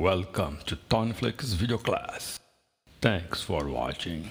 Welcome to Toneflix video class. Thanks for watching.